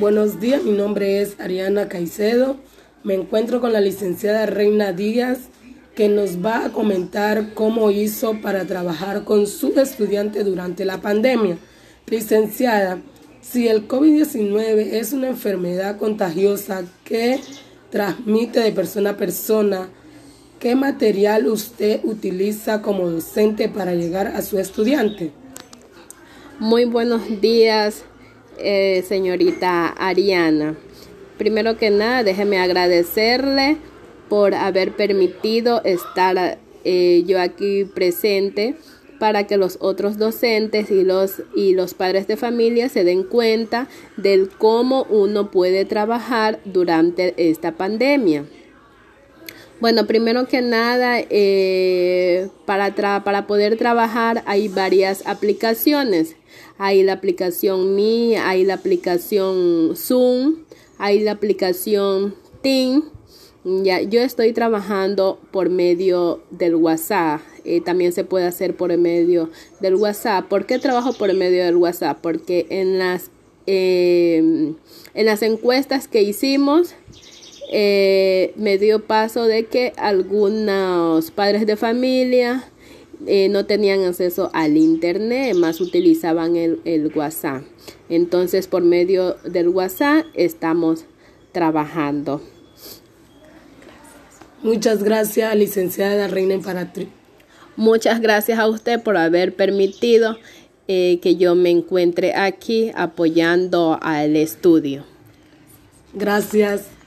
Buenos días, mi nombre es Ariana Caicedo. Me encuentro con la licenciada Reina Díaz, que nos va a comentar cómo hizo para trabajar con su estudiante durante la pandemia. Licenciada, si el COVID-19 es una enfermedad contagiosa que transmite de persona a persona, ¿qué material usted utiliza como docente para llegar a su estudiante? Muy buenos días, eh, señorita Ariana. Primero que nada, déjeme agradecerle por haber permitido estar eh, yo aquí presente para que los otros docentes y los, y los padres de familia se den cuenta del cómo uno puede trabajar durante esta pandemia. Bueno, primero que nada, eh, para, para poder trabajar hay varias aplicaciones. Hay la aplicación Mi, hay la aplicación Zoom, hay la aplicación Team. Ya, yo estoy trabajando por medio del WhatsApp. Eh, también se puede hacer por medio del WhatsApp. ¿Por qué trabajo por medio del WhatsApp? Porque en las, em, en las encuestas que hicimos eh, me dio paso de que algunos padres de familia eh, no tenían acceso al internet, más utilizaban el, el WhatsApp. Entonces, por medio del WhatsApp estamos trabajando. Muchas gracias, licenciada Reina Imperatriz. Muchas gracias a usted por haber permitido eh, que yo me encuentre aquí apoyando al estudio. Gracias.